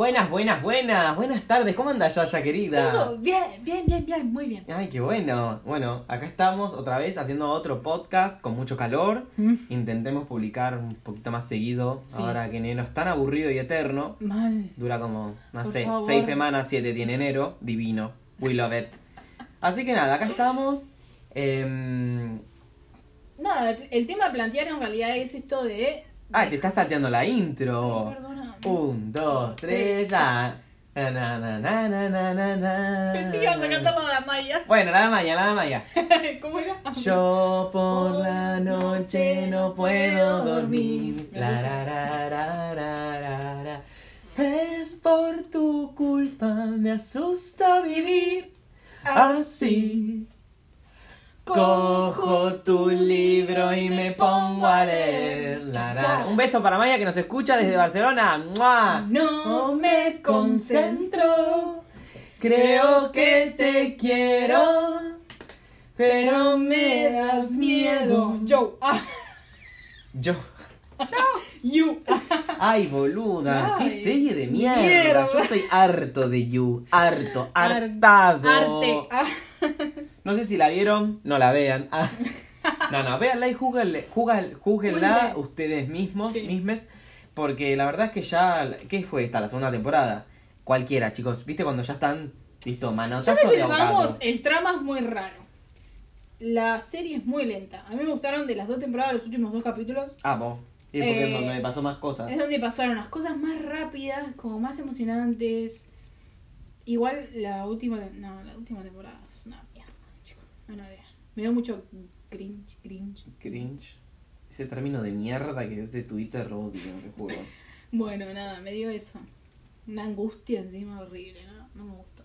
Buenas, buenas, buenas, buenas tardes. ¿Cómo anda Yaya, querida? Todo bien, bien, bien, bien, muy bien. Ay, qué bueno. Bueno, acá estamos otra vez haciendo otro podcast con mucho calor. Mm. Intentemos publicar un poquito más seguido. Sí. Ahora que enero es tan aburrido y eterno. Mal. Dura como, no Por sé, favor. seis semanas, siete tiene enero. Divino. We love it. Así que nada, acá estamos. Em, Nada, el, tema a plantear en realidad es esto de. Ay, te estás salteando la intro. Ay. Un, dos, tres, ya. Na, na, na, na, na, na. Pensé que ibas a cantarlo de la Maya. Bueno, la de Maya, la de Maya. ¿Cómo era? Yo por la noche no puedo dormir. La, ra, ra, ra, ra, ra, ra. Es por tu culpa, me asusta vivir así. Cojo tu libro y me pongo a leer. La. Un beso para Maya que nos escucha desde Barcelona. ¡Mua! No me concentro. Creo que te quiero, pero me das miedo. Yo. Ah, Yo. you. Ay, boluda, qué serie de mierda. mierda. Yo estoy harto de You. Harto, Ar- hartado. Arte. No sé si la vieron, no la vean. Ah. No, no, véanla y júguenle- júguenla, ustedes mismos, Sí. mismes. Porque la verdad es que ya. ¿Qué fue esta? La segunda temporada. Cualquiera, chicos. ¿Viste cuando ya están. Listo, manotazo de vamos, el trama es muy raro. La serie es muy lenta. A mí me gustaron de las dos temporadas, los últimos dos capítulos. Ah, vos. Es porque Eh, me- me pasó más cosas. Es donde pasaron las cosas más rápidas, como más emocionantes. Igual la última, no, la última temporada es una mierda, chicos. No la vean. Me dio mucho cringe, cringe. Cringe. Ese término de mierda que es de Twitter odio, te juro. Bueno, nada, me dio eso. Una angustia encima horrible, ¿no? No me gustó.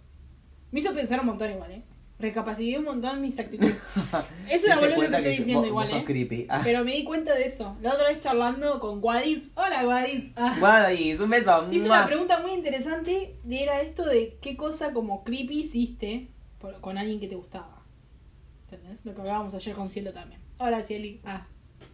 Me hizo pensar un montón igual, ¿eh? Recapacité un montón mis actitudes. Es una boludez lo que estoy diciendo vos- igual, vos sos ¿eh? Ah. Pero me di cuenta de eso. La otra vez charlando con Guadis. Hola, Guadis. Ah. Guadis, un beso. Hice ¡Mua! una pregunta muy interesante era esto de qué cosa como creepy hiciste con alguien que te gustaba. ¿Entendés? Lo que hablábamos ayer con Cielo también. Hola, Cieli. Ah,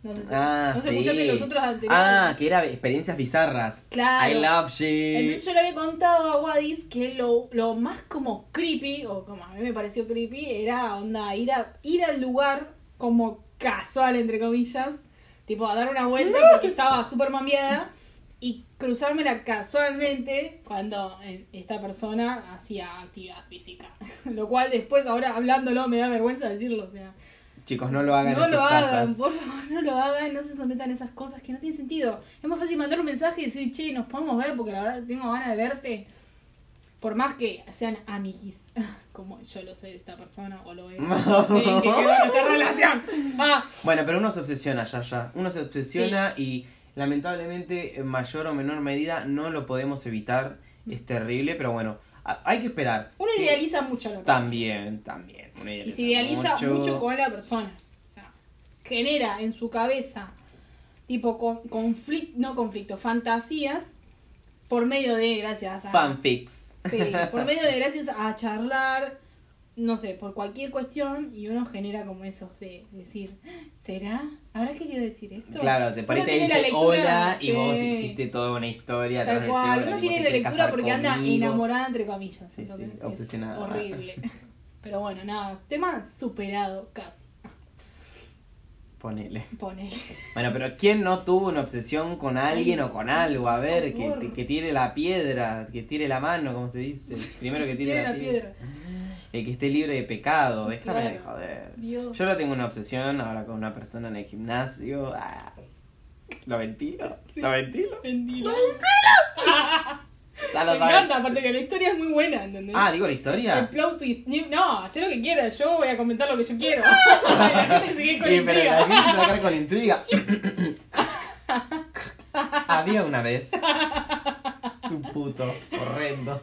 no sé si, Ah, no sé sí. escuchaste los otros anteriores. Ah, que era experiencias bizarras. Claro. I love you. Entonces yo le había contado a Wadis que lo, lo más como creepy, o como a mí me pareció creepy, era onda ir a ir al lugar como casual, entre comillas, tipo a dar una vuelta porque estaba súper mamiada y cruzármela casualmente cuando eh, esta persona hacía actividad física. Lo cual después, ahora hablándolo, me da vergüenza decirlo, o sea... Chicos, no lo hagan No en lo sus hagan, casas. por favor, no lo hagan, no se sometan a esas cosas que no tienen sentido. Es más fácil mandar un mensaje y decir, che, nos podemos ver porque la verdad tengo ganas de verte. Por más que sean amiguis, como yo lo soy de esta persona o lo es. No sé qué quedó nuestra relación. Ah, Bueno, pero uno se obsesiona, ya, ya. Uno se obsesiona y lamentablemente en mayor o menor medida no lo podemos evitar. Es terrible, pero bueno, hay que esperar. Uno idealiza mucho lo También, también. uno y se idealiza mucho. con la persona. O sea, genera en su cabeza, tipo, conflicto, no conflicto, fantasías por medio de, gracias a. Fanfics. Sí, por medio de gracias a charlar, no sé, por cualquier cuestión, y uno genera como esos de decir, ¿será? ¿Habrá querido decir esto? Claro, te la dice lectura, hola y vos hiciste toda una historia. Tal cual, uno tiene la lectura porque anda enamorada, entre comillas. Sí, es obsesionada. horrible. Pero bueno, nada, tema superado casi. Ponele. Pone. Bueno, pero ¿quién no tuvo una obsesión con alguien Ay, o con sí, algo? A ver, que, que tire la piedra, que tire la mano, como se dice. Primero que tire la, la piedra. piedra. El que esté libre de pecado, déjame de Claro. joder. Dios. Yo no tengo una obsesión ahora con una persona en el gimnasio. Ah, ¿Lo ventilo? ¿Lo ventilo? Ya lo Me sabes. encanta, aparte que la historia es muy buena, ¿entendés? Ah, digo la El historia. plot twist. Ni- No, haz lo que quieras, yo voy a comentar lo que yo quiero. la gente con Sí, pero intriga. la gente se va a quedar con intriga. Había una vez un puto horrendo.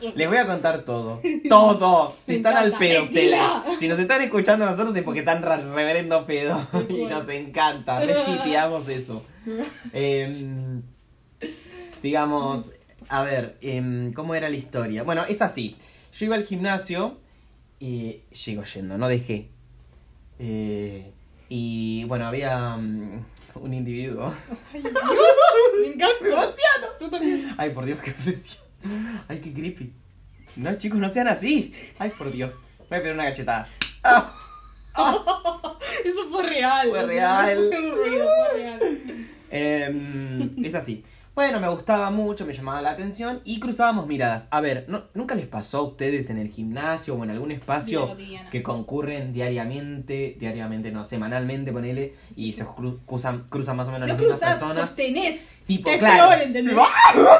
Les voy a contar todo. Todo. Si están al pedo ustedes. Si nos están escuchando a nosotros es porque están reverendo pedo. Y nos encanta. Re shipeamos eso. Em, digamos, a ver, em, ¿cómo era la historia? Bueno, es así. Yo iba al gimnasio y sigo yendo, no dejé. Eh, y bueno, había mm, un individuo. Ay, Dios, me encanta. Yo también. Ay, por Dios, qué obsesión. Ay, qué creepy. No, chicos, no sean así. Ay, por Dios. Voy a pedir una cachetada. Ah, Eso fue real. Fue real. fue ruido, fue real. em, es así. Bueno, me gustaba mucho, me llamaba la atención y cruzábamos miradas. A ver, ¿no, ¿nunca les pasó a ustedes en el gimnasio o en algún espacio que concurren diariamente, diariamente, no, semanalmente, ponele, y se cru- cruzan, cruzan más o menos No las mismas cruzás, personas? sostenés. Tipo, es claro. peor, ¿entendés?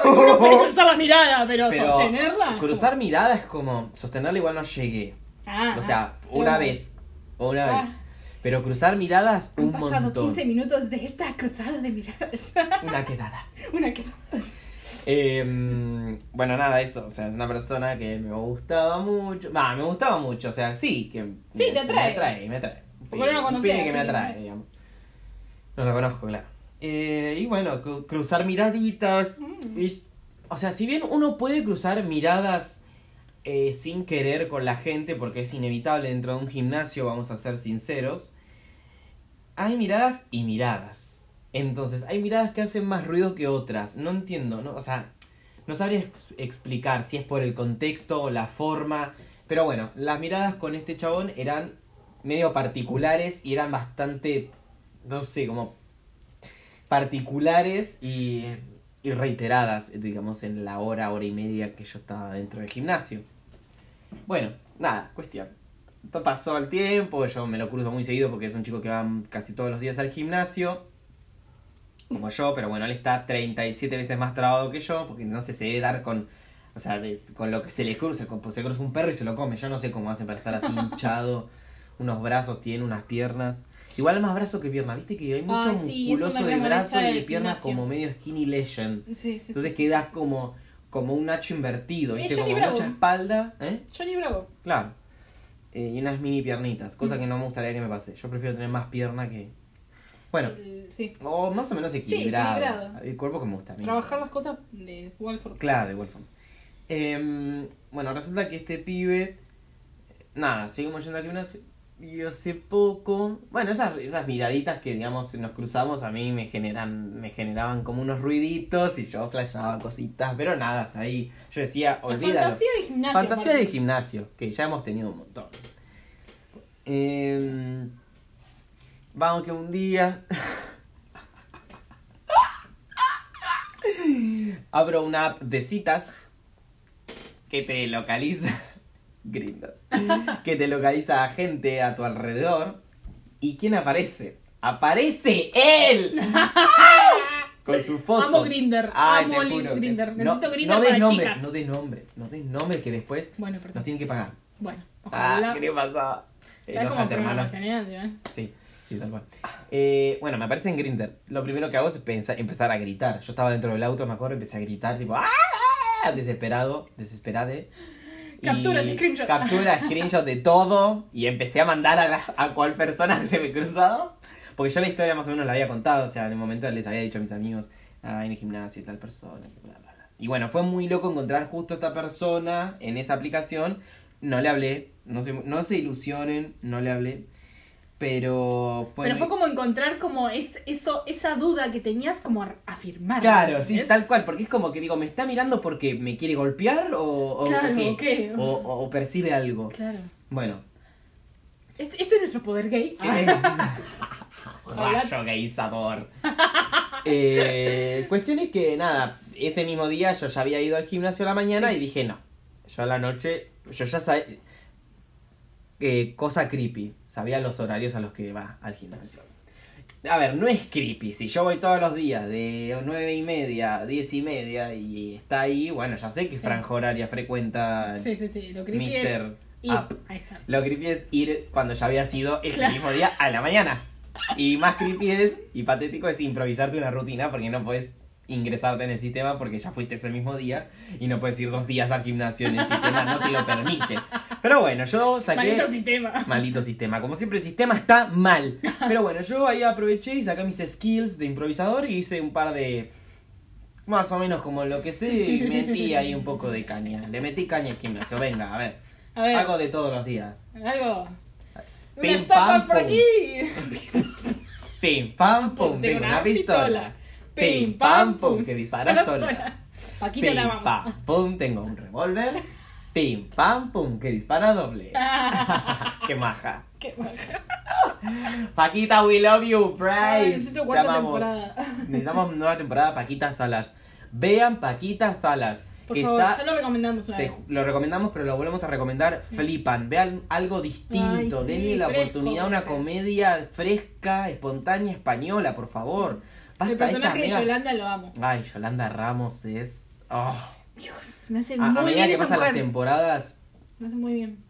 Uno puede cruzar la mirada, pero, Pero sostenerla. cruzar mirada es como, sostenerla igual no llegué. Ah, O sea, ah, una ah. vez. O una Ah. vez. Pero cruzar miradas Han un pasado montón. 15 minutos de esta cruzada de miradas. Una quedada. Una que. Eh, bueno, nada, eso. O sea, es una persona que me gustaba mucho. Va, me gustaba mucho. O sea, sí. Que Sí, me, te atrae. Me atrae, me atrae. Porque no lo que me que- atrae, digamos. No lo conozco, claro. Eh, y bueno, cru- cruzar miraditas. Mm. y- o sea, si bien uno puede cruzar miradas eh, sin querer con la gente, porque es inevitable dentro de un gimnasio, vamos a ser sinceros, hay miradas y miradas. Entonces, hay miradas que hacen más ruido que otras. No entiendo, ¿no? O sea, no sabría ex- explicar si es por el contexto o la forma. Pero bueno, las miradas con este chabón eran medio particulares y eran bastante, no sé, como particulares y, y reiteradas, digamos, en la hora, hora y media que yo estaba dentro del gimnasio. Bueno, nada, cuestión. Pasó el tiempo, yo me lo cruzo muy seguido porque es un chico que va casi todos los días al gimnasio. Como yo, pero bueno, él está 37 veces más trabado que yo, porque no sé, se debe dar con, o sea, de- con lo que se le cruza, con, se cruza un perro y se lo come. Yo no sé cómo hacen para estar así hinchado, unos brazos tiene, unas piernas. Igual más brazo que pierna, viste que hay mucho Ay, sí, musculoso de brazo y de gimnasio. como medio skinny legend. Sí, sí, Entonces quedas como, como un nacho invertido, viste, como Bravo. mucha espalda, ¿eh? Johnny Bravo. Claro. Eh, y unas mini piernitas, cosa Mm. que no me gustaría que me pase. Yo prefiero tener más pierna que... Bueno, sí. o más o menos equilibrado. equilibrado. El cuerpo que me gusta a mí. Trabajar las cosas de Walford. Claro, de igual forma. Em, bueno, resulta que este pibe... Nada, seguimos yendo al gimnasio. Y hace poco... Bueno, esas, esas miraditas que, digamos, nos cruzamos a mí me generan me generaban como unos ruiditos y yo flashaba cositas, pero nada, hasta ahí. Yo decía, olvídalo. fantasía de gimnasio. Fantasía de gimnasio, que ya hemos tenido un montón. Eh, vamos que un día abro una app de citas que te localiza Grindr, que te localiza a gente a tu alrededor y quién aparece aparece él con su foto Amo Grindr. Ay, Amo te juro. Grindr. No- Necesito Grindr no para nombres, chicas. No des nombres, no des nombres que después Bueno, nos tienen que pagar. Bueno, Ah, ojalá. ¿qué le cómo Enójate, hermano. tío? Sí, sí, tal cual. Eh, bueno, me aparece en Grindr. Lo primero que hago es pensar, empezar a gritar. Yo estaba dentro del auto, me acuerdo, empecé a gritar, tipo, ¡ah! Desesperado, desesperade. Y Capturas, screenshot. Captura, screenshot de todo. Y empecé a mandar a, la- a cual persona que se me cruzaba. Porque yo la historia más o menos la había contado. O sea, en el momento les había dicho a mis amigos, ah, en el gimnasio y tal persona. bla, bla, bla. Y bueno, fue muy loco encontrar justo esta persona en esa aplicación. No le hablé, no se, no se ilusionen, no le hablé. Pero fue. Pero muy- fue como encontrar como es, eso, esa duda que tenías como afirmar. Claro, sí, tal cual, porque es como que digo, ¿me está mirando porque me quiere golpear o, o, Claro, o qué? ¿o qué? O, o- o percibe algo. Claro. Bueno. Este- Esto es nuestro poder gay. Rayo gaysador. eh, cuestión es que, nada, ese mismo día yo ya había ido al gimnasio a la mañana y dije, no, yo a la noche, yo ya sabía, eh, cosa creepy, sabía los horarios a los que va al gimnasio. A ver, no es creepy. Si yo voy todos los días de nueve y media, diez y media y está ahí, bueno, ya sé que franja horaria frecuenta Sí, sí, sí. Lo creepy Mister es ir. Lo creepy es ir cuando ya había sido ese Claro. mismo día a la mañana. Y más creepy es, y patético, es improvisarte una rutina porque no puedes ingresarte en el sistema porque ya fuiste ese mismo día y no puedes ir dos días al gimnasio en el sistema, no te lo permite. Pero bueno, yo saqué... Maldito sistema. Maldito sistema. Como siempre, el sistema está mal. Pero bueno, yo ahí aproveché y saqué mis skills de improvisador y hice un par de. Más o menos como lo que sé, y metí ahí un poco de caña. Le metí caña al gimnasio. Venga, a ver. A ver, Hago de todos los días. algo. Pim, Unas tapas pam, por aquí. Pim, pam, pum. Tengo una pistola. Pim, pam, pum. Que dispara Para sola. Paquita Pim, la vamos. pam, pum, tengo un revólver. Pim, pam, pum, que dispara doble. Qué maja. Qué baja. Paquita, we love you, Bryce. Te amamos. Necesitamos nueva temporada, Paquita Salas. Vean Paquita Salas. Por que favor, está, ya lo recomendamos una te- vez. lo recomendamos, pero lo volvemos a recomendar. Flipan, vean algo distinto. Ay, sí, Denle la fresco, oportunidad a una comedia fresca, espontánea, española, por favor. Basta El personaje de Yolanda lo amo. Ay, Yolanda Ramos es. oh. Dios, me hace A, a muy medida bien que esa pasan las temporadas, Me hace muy bien.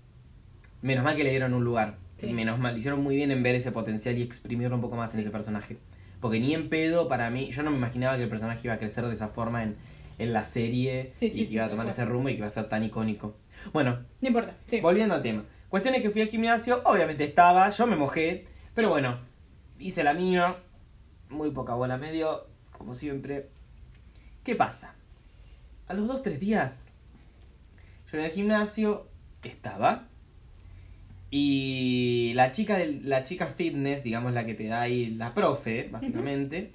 menos mal que le dieron un lugar. Sí. Menos mal, hicieron muy bien en ver ese potencial y exprimirlo un poco más en ese personaje. Porque ni en pedo, para mí, yo no me imaginaba que el personaje iba a crecer de esa forma en, en la serie Sí, y sí, que iba a sí, tomar ese rumbo y que iba a ser tan icónico. Bueno, No importa, sí. volviendo al tema. Cuestión es que fui al gimnasio, obviamente estaba, yo me mojé, pero bueno, hice la mía, muy poca bola medio, como siempre. ¿Qué pasa? A los dos, tres días, yo en el gimnasio estaba y la chica del, la chica fitness, digamos la que te da ahí la profe, básicamente,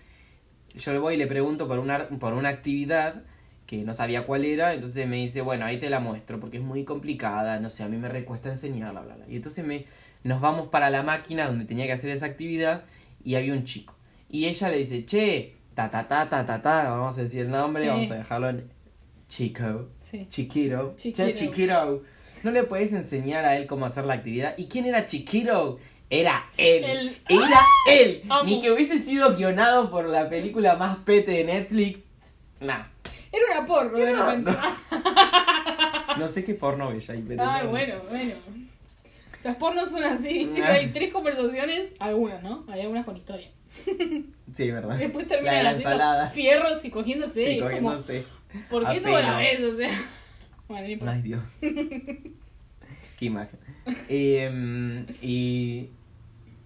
yo le voy y le pregunto por una, por una actividad que no sabía cuál era, entonces me dice, bueno, ahí te la muestro porque es muy complicada, no sé, a mí me recuesta enseñarla, bla, bla. Y entonces me, nos vamos para la máquina donde tenía que hacer esa actividad y había un chico. Y ella le dice, che, ta ta ta ta ta ta, vamos a decir el nombre, Sí. vamos a dejarlo en chico, Sí. chiquito, Chiquito. che chiquito, ¿no le puedes enseñar a él cómo hacer la actividad? ¿Y quién era chiquito? Era él. El- Era él. Amo. Ni que hubiese sido guionado por la película más pete de Netflix. Nah. Era una porno de No, repente. No sé qué porno veía ahí, pero. No. bueno, bueno. Las pornos son así, viste que Ah. hay tres conversaciones, algunas, ¿no? Hay algunas con historia. Sí, ¿verdad? Después terminan la haciendo ensalada. fierros y cogiéndose. Sí, y es como, cogiéndose. ¿por qué toda la vez? O sea. Importa. Ay, Dios. Qué imagen. Eh, y.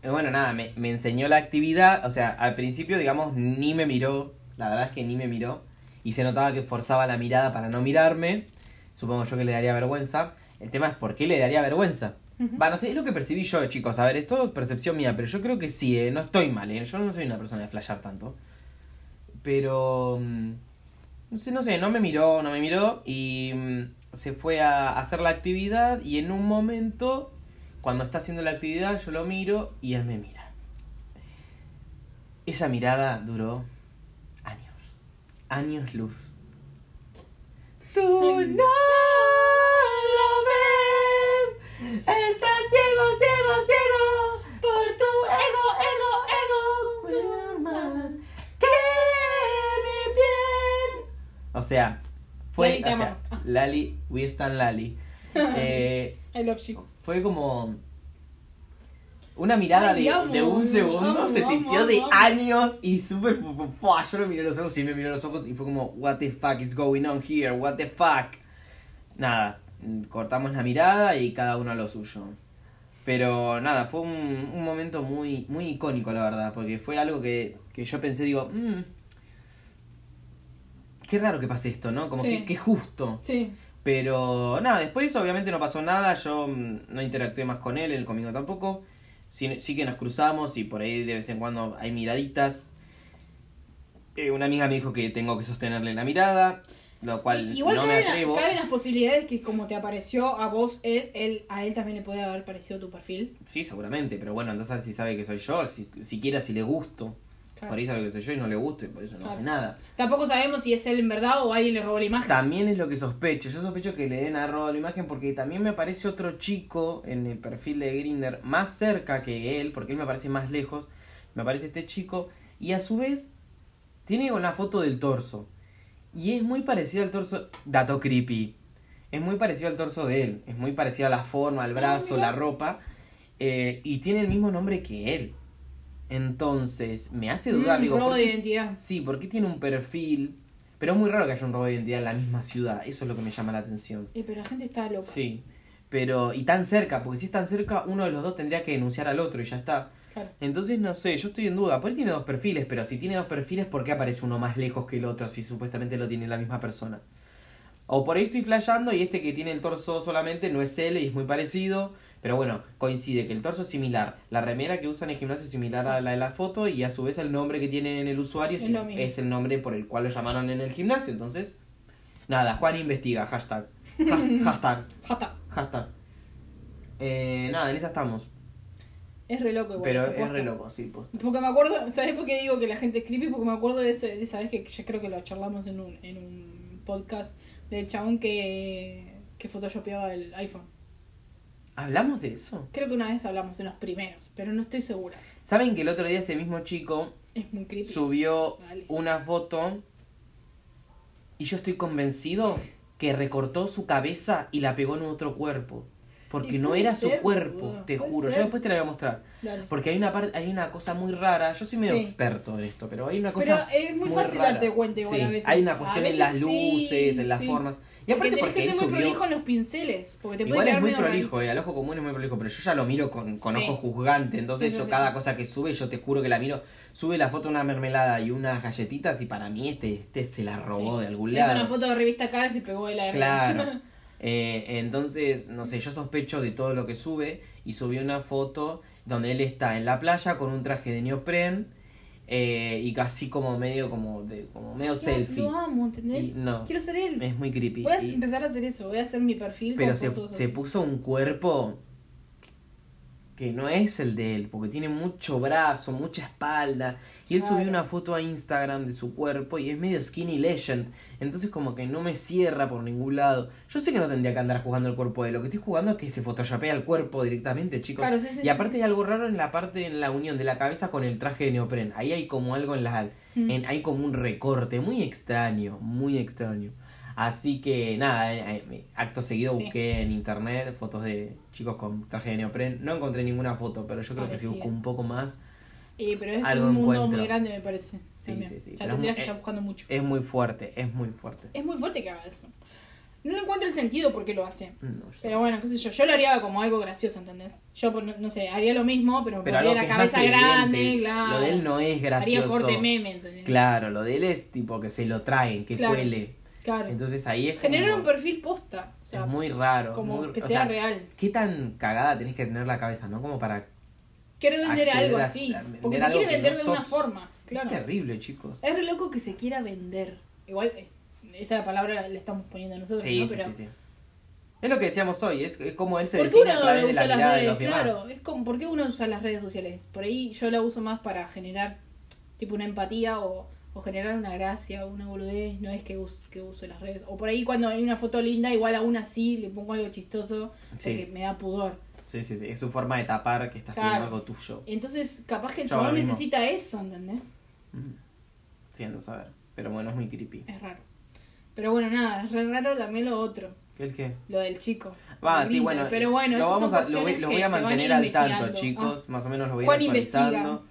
eh, Bueno, nada, me, me enseñó la actividad. O sea, al principio, digamos, ni me miró. La verdad es que ni me miró. Y se notaba que forzaba la mirada para no mirarme. Supongo yo que le daría vergüenza. El tema es por qué le daría vergüenza. Ujú. Va, no sé, es lo que percibí yo, chicos. A ver, esto es percepción mía, pero yo creo que sí, eh, no estoy mal, eh. Yo no soy una persona de flashear tanto. Pero. mm, No sé, no sé, no me miró, no me miró. Y mm, se fue a hacer la actividad. Y en un momento, cuando está haciendo la actividad, yo lo miro y él me mira. Esa mirada duró años. Años luz. Tú no lo ves. Estás ciego, ciego, ciego. Por tu ego, ego, ego. Más que mi piel. O sea, fue. Lali, o sea. Lali, we stand Lali. Eh, El fue como. Una mirada Ay, de, amo, de un segundo amo, se amo, sintió de años y súper. Yo lo miré los ojos y me miró los ojos y fue como, ¿What the fuck is going on here? ¿What the fuck? Nada, cortamos la mirada y cada uno a lo suyo. Pero nada, fue un, un momento muy, muy icónico, la verdad, porque fue algo que, que yo pensé, digo, "Mm, qué raro que pase esto, ¿no? Como Sí. que, justo. Sí. Pero nada, después obviamente no pasó nada, yo mm, no interactué más con él, él conmigo tampoco. Sí, sí que nos cruzamos y por ahí de vez en cuando hay miraditas. Eh, una amiga me dijo que tengo que sostenerle la mirada, lo cual Igual no me atrevo. caben las posibilidades que como te apareció a vos, él, él, a él también le puede haber parecido tu perfil. Sí, seguramente, pero bueno, entonces si sabe que soy yo, si, siquiera si le gusto. Claro. Por ahí sabe que soy yo y no le gusto y por eso no Claro. hace nada. Tampoco sabemos si es él en verdad o alguien le robó la imagen. También es lo que sospecho. Yo sospecho que le den a robo la imagen porque también me aparece otro chico en el perfil de Grinder más cerca que él, porque él me aparece más lejos. Me aparece este chico y a su vez tiene una foto del torso. Y es muy parecido al torso. Dato creepy. Es muy parecido al torso de él. Es muy parecido a la forma, al brazo, mira. la ropa. eh, y tiene el mismo nombre que él. Entonces, me hace dudar. Mm, digo, robo ¿por de qué- identidad. Sí, porque tiene un perfil. Pero es muy raro que haya un robo de identidad en la misma ciudad. Eso es lo que me llama la atención. Eh, pero la gente está loca. Sí. Pero, y tan cerca, porque si es tan cerca, uno de los dos tendría que denunciar al otro y ya está. Claro. Entonces, no sé, yo estoy en duda. Por ahí tiene dos perfiles, pero si tiene dos perfiles, ¿por qué aparece uno más lejos que el otro si supuestamente lo tiene la misma persona? O por ahí estoy flasheando y este que tiene el torso solamente no es él y es muy parecido. Pero bueno, coincide que el torso es similar. La remera que usa en el gimnasio es similar a la de la foto y a su vez el nombre que tiene en el usuario Es el nombre por el cual lo llamaron en el gimnasio. Entonces, Nada, Juan investiga, hashtag. Has- hashtag. Jata. Hashtag. Eh, nada, en esa estamos. Es re loco igual. Pero es posta. re loco, sí, pues. Porque me acuerdo, ¿sabes por qué digo que la gente es creepy? Porque me acuerdo de, ese, de esa vez que yo creo que lo charlamos en un, en un podcast del chabón que, que photoshopeaba el iPhone. ¿Hablamos de eso? Creo que una vez hablamos en los primeros, pero no estoy segura. ¿Saben que el otro día ese mismo chico Es muy creepy. subió Dale. una foto y yo estoy convencido que recortó su cabeza y la pegó en otro cuerpo? Porque no era su cuerpo, boludo, te juro. ser. Yo después te la voy a mostrar. Dale. Porque hay una parte, hay una cosa muy rara. Yo soy medio Sí. experto en esto, pero hay una Pero cosa. es muy, fácil rara. darte cuenta igual Sí, a veces. Hay una cuestión en las sí, luces, en las formas. Y Porque aparte tenés porque que ser muy subió. prolijo en los pinceles. Porque te puede Igual quedar es muy prolijo, eh, al ojo común es muy prolijo, pero yo ya lo miro con, con Sí. ojo juzgante, entonces Sí, yo cada cosa que sube, yo te juro que la miro, sube la foto de una mermelada y unas galletitas y para mí este, este se la robó de algún Es lado. una foto de revista Cara y pegó de la Claro. Eh, entonces, no sé, yo sospecho de todo lo que sube y subió una foto donde él está en la playa con un traje de neopren eh, y casi como medio como de como medio selfie. Lo amo, ¿entendés? Y no. Quiero ser él. Es muy creepy. Voy a Y- empezar a hacer eso. Voy a hacer mi perfil pero con se, fotos se así. puso un cuerpo que no es el de él, porque tiene mucho brazo, mucha espalda. Y él subió una foto a Instagram de su cuerpo y es medio skinny legend. Entonces como que no me cierra por ningún lado. Yo sé que no tendría que andar jugando el cuerpo de él. Lo que estoy jugando es que se photoshopea el cuerpo directamente, chicos. Claro, sí, sí, y aparte sí. hay algo raro en la parte, en la unión de la cabeza con el traje de neopren. Ahí hay como algo en la... Mm. En, hay como un recorte muy extraño, muy extraño. Así que nada, eh, eh, acto seguido Sí. busqué en internet fotos de chicos con traje de neopren. No encontré ninguna foto, pero yo creo que si busco un poco más Eh, pero es Algo un mundo encuentro. muy grande, me parece. Sí, también. sí, sí, Ya es tendrías muy- que estar eh, buscando mucho. es muy fuerte, es muy fuerte. Es muy fuerte que haga eso. No le encuentro el sentido por qué lo hace. No, Pero bueno, qué sé yo, yo lo haría como algo gracioso, ¿entendés? Yo, pues, no, no sé, haría lo mismo, pero, pero algo la es cabeza grande, evidente. claro. Lo de él no es Haría gracioso. corte meme, ¿entendés? Claro, lo de él es tipo que se lo traen, que Claro. cuele. Claro. Entonces ahí es Generar como- un perfil posta. O sea, es muy raro. como muy- que sea sea, real. ¿Qué tan cagada tenés que tener la cabeza, no? Como para Quiero vender algo a- así. a Porque se quiere vender no de una forma. Claro. Es terrible, chicos. Es re loco que se quiera vender. Igual, eh, esa la palabra le estamos poniendo nosotros, Sí, ¿no? sí, Pero, sí, sí. Es lo que decíamos hoy, es, es como él se ¿Por qué define uno a través de la mirada de redes? los demás. Claro, es como, ¿por qué uno usa las redes sociales? Por ahí yo la uso más para generar tipo una empatía o, o generar una gracia, una boludez, no es que, us- que uso las redes. O por ahí cuando hay una foto linda, igual aún así le pongo algo chistoso Sí. porque me da pudor. Sí, sí, sí. Es su forma de tapar que está Claro. haciendo algo tuyo. Entonces, capaz que el chabón necesita eso, ¿entendés? Sí, ando a saber. Pero bueno, es muy creepy. Es raro. Pero bueno, nada, es re raro también lo otro, ¿Qué el qué? lo del chico. Va, sí, bueno. Pero bueno, lo, vamos a, lo, voy, lo a mantener al tanto, chicos. Más o menos lo voy a ir actualizando. investiga.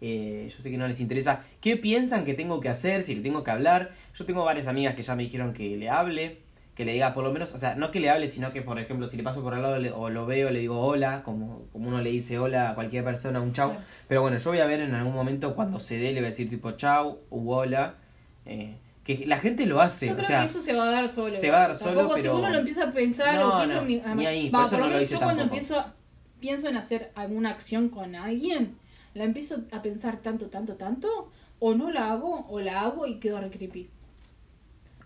Eh, yo sé que no les interesa. ¿Qué piensan que tengo que hacer? Si le tengo que hablar. Yo tengo varias amigas que ya me dijeron que le hable. Que le diga por lo menos, o sea, no que le hable, sino que, por ejemplo, si le paso por al lado le- o lo veo, le digo hola, como, como uno le dice hola a cualquier persona, un chau. Pero bueno, yo voy a ver en algún momento cuando se dé, le voy a decir tipo chau u hola. Eh, que la gente lo hace, Yo o creo sea, que eso se va a dar solo. se va a dar solo, Tampoco, si pero- uno lo empieza a pensar No, o piensa no, en mi- ni ahí, va, por eso por no lo menos hice yo cuando empiezo, pienso en hacer alguna acción con alguien, la empiezo a pensar tanto, tanto, tanto, o no la hago, o la hago y quedo re creepy.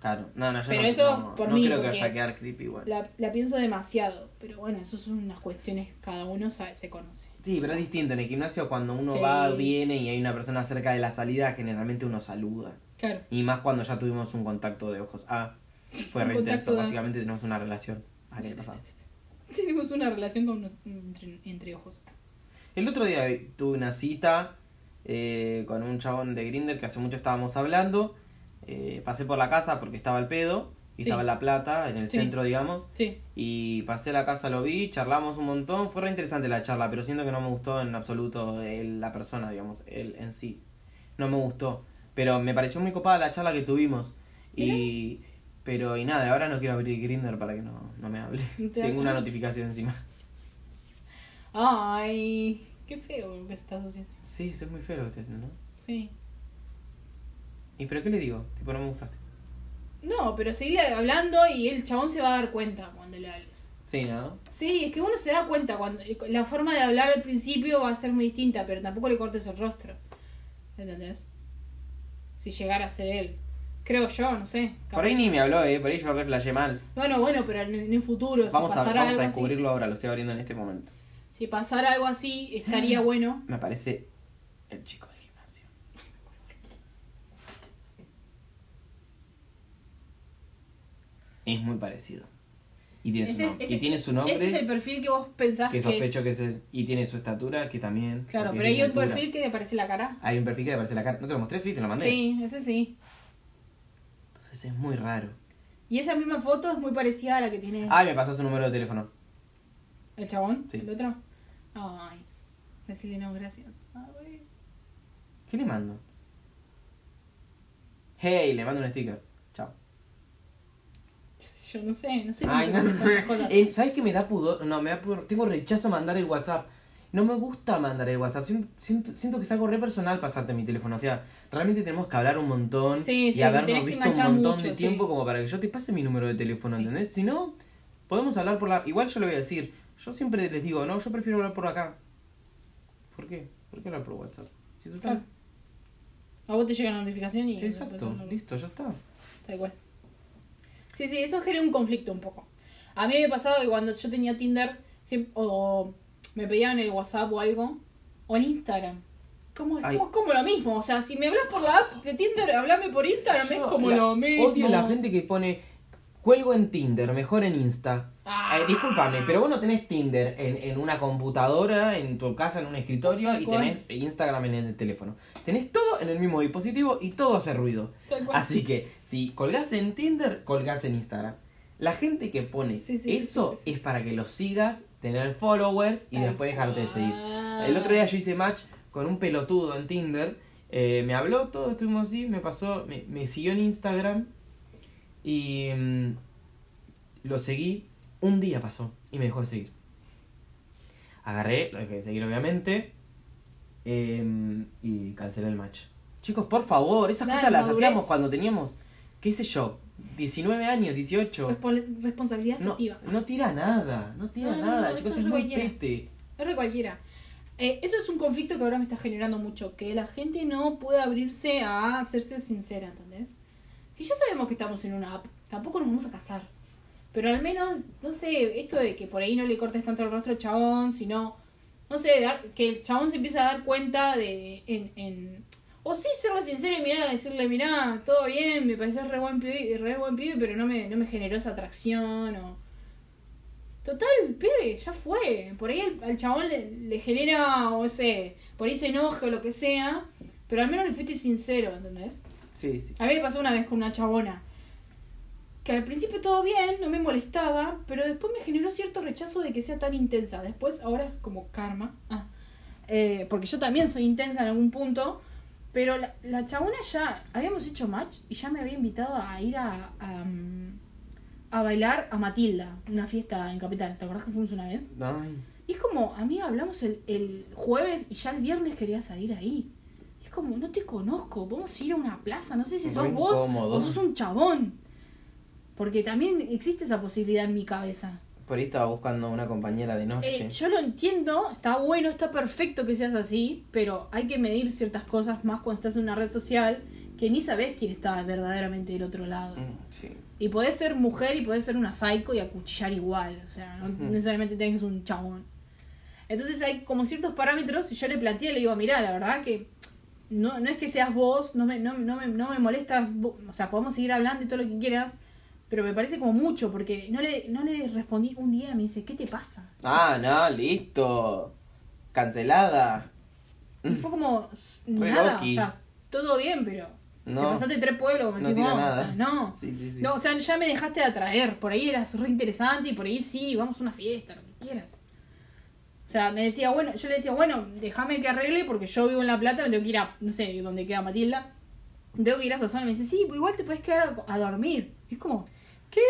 Claro, no, no, yo Pero no, eso no, por no mí, creo que vaya a quedar creepy igual. La, la pienso demasiado, pero bueno, eso son unas cuestiones, cada uno sabe, se conoce. Sí, pero es distinto. En el gimnasio, cuando uno Sí. va, viene y hay una persona cerca de la salida, generalmente uno saluda. Claro. Y más cuando ya tuvimos un contacto de ojos. Ah, fue re intenso. de- Básicamente tenemos una relación. Ah, ¿qué pasaba? Tenemos una relación con, entre, entre ojos. El otro día tuve una cita eh, con un chabón de Grinder que hace mucho estábamos hablando. Eh, pasé por la casa porque estaba el pedo. Y Sí. estaba en La Plata, en el Sí. centro, digamos. Sí. Y pasé a la casa, lo vi, charlamos un montón. Fue re interesante la charla, pero siento que no me gustó en absoluto él, la persona, digamos, él en sí. No me gustó. Pero me pareció muy copada la charla que tuvimos. Y. Pero y nada, ahora no quiero abrir Grinder para que no, no me hable. ¿No te Tengo una notificación encima. Ay, qué feo lo que estás haciendo. Sí, es muy feo lo que estoy haciendo, ¿no? Sí. ¿Y pero qué le digo? Tipo, no me gustaste. No, pero seguirle hablando y el chabón se va a dar cuenta cuando le hables. Sí, ¿no? Sí, es que uno se da cuenta cuando la forma de hablar al principio va a ser muy distinta, pero tampoco le cortes el rostro. ¿Entendés? Si llegara a ser él. Creo yo, no sé. Por ahí ni me habló, eh, por ahí yo reflejé mal. Bueno, bueno, pero en, el futuro, Vamos, si a, vamos algo a así, descubrirlo ahora, lo estoy abriendo en este momento. Si pasara algo así, estaría bueno. Me aparece el chico del gimnasio. Es muy parecido. Y tiene, su, Ese- nom- ese- y tiene su nombre, Ese es el perfil que vos pensás que que, sospecho es. que es el... Y tiene su estatura, que también... Claro, pero hay un altura. perfil que te aparece la cara. Hay un perfil que le aparece la cara. ¿No te lo mostré? Sí, te lo mandé. Sí, ese sí. Entonces es muy raro. Y esa misma foto es muy parecida a la que tiene Ay, me pasó su número de teléfono. El chabón, Sí. el otro. Ay, decirle no, gracias. Güey. ¿Qué le mando? Hey, le mando un sticker. Chao. Yo no sé, no sé Ay, no. cosas. Eh, ¿Sabes qué me da pudor? No, me da pudor. Tengo rechazo a mandar el WhatsApp. No me gusta mandar el WhatsApp. Siem- Siento que es algo re personal pasarte mi teléfono. O sea, realmente tenemos que hablar un montón Sí, y sí, me habernos que visto un montón mucho, de sí. tiempo como para que yo te pase mi número de teléfono, ¿entendés? Si no, podemos hablar por la... Igual yo le voy a decir, yo siempre les digo, no, yo prefiero hablar por acá. ¿Por qué? ¿Por qué hablar por WhatsApp? Si total- Claro. A vos te llega la notificación y... Exacto, listo, ya está. Tal cual. Sí, sí, eso genera un conflicto un poco. A mí me pasaba que cuando yo tenía Tinder, siem- o me pedían el WhatsApp o algo, o en Instagram. Como, es como, como lo mismo. O sea, si me hablas por la app de Tinder, hablame por Instagram, es como la- lo mismo. Odio la gente que pone cuelgo en Tinder, mejor en Insta. Ah. Eh, discúlpame, pero vos no tenés Tinder en, en una computadora, en tu casa, en un escritorio y tenés Instagram en el teléfono. Tenés todo en el mismo dispositivo y todo hace ruido. Así que si colgás en Tinder, colgás en Instagram. La gente que pone Sí, sí, sí, eso sí, es para que los sigas, tener followers y después dejarte de seguir. El otro día yo hice match con un pelotudo en Tinder. eh, me habló, todo estuvimos así, me pasó, me, me siguió en Instagram y mm, lo seguí. Un día pasó y me dejó de seguir. Agarré, lo dejé de seguir obviamente eh, y cancelé el match. Chicos, por favor, esas cosas las madurez. hacíamos cuando teníamos, qué sé yo, 19 años, 18. Respo- responsabilidad No, afectiva. no tira nada, no tira No, no, nada, no, chicos, eso es es muy cualquiera. pete. Es de cualquiera. Eh, eso es un conflicto que ahora me está generando mucho, que la gente no puede abrirse a hacerse sincera, ¿entendés? Si ya sabemos que estamos en una app, tampoco nos vamos a casar. Pero al menos, no sé, esto de que por ahí no le cortes tanto el rostro al chabón, sino, no sé, dar- que el chabón se empiece a dar cuenta de, en, en o sí serle sincero y mirar, decirle, mirá, todo bien, me pareció re buen pibe, re buen pibe pero no me, no me generó esa atracción, o... Total, pibe, ya fue. Por ahí al chabón le, le genera, o sé, por ahí se enoje o lo que sea, pero al menos le fuiste sincero, ¿entendés? Sí, sí. A mí me pasó una vez con una chabona, que al principio todo bien, no me molestaba, pero después me generó cierto rechazo de que sea tan intensa. Después, ahora es como karma. Ah. Eh, porque yo también soy intensa en algún punto, pero la, la chabona ya, habíamos hecho match y ya me había invitado a ir a, a, mm, a bailar a Matilda, una fiesta en Capital. ¿Te acordás que fuimos una vez? Ay. Y es como, amiga, hablamos el, el jueves y ya el viernes quería salir ahí. Como, no te conozco, vamos a ir a una plaza, no sé si sos vos incómodo. o sos un chabón. Porque también existe esa posibilidad en mi cabeza. Por ahí estaba buscando una compañera de noche. Eh, yo lo entiendo, está bueno, está perfecto que seas así, pero hay que medir ciertas cosas más cuando estás en una red social que ni sabes quién está verdaderamente del otro lado. Mm, Sí. Y podés ser mujer y podés ser una psycho y acuchillar igual. O sea, no Ujú. necesariamente tenés un chabón. Entonces hay como ciertos parámetros y yo le planteé, le digo, mirá, la verdad que no, no es que seas vos, no me, no, no me, no me molesta, vo- o sea, podemos seguir hablando y todo lo que quieras, pero me parece como mucho porque no le, no le respondí un día me dice, ¿qué te pasa? Ah, no, listo. Cancelada. Y fue como. Re nada, o sea, todo bien, pero No. te pasaste tres pueblos, como No decís nada. no. Sí, sí, sí. No, o sea, ya me dejaste de atraer. Por ahí eras re interesante y por ahí sí, vamos a una fiesta, lo que quieras. O sea, me decía, bueno, yo le decía, bueno, déjame que arregle porque yo vivo en La Plata, no tengo que ir a, no sé, donde queda Matilda. Tengo que ir a esa zona. Y me dice, sí, pues igual te puedes quedar a, dormir. Y es como, ¿Qué?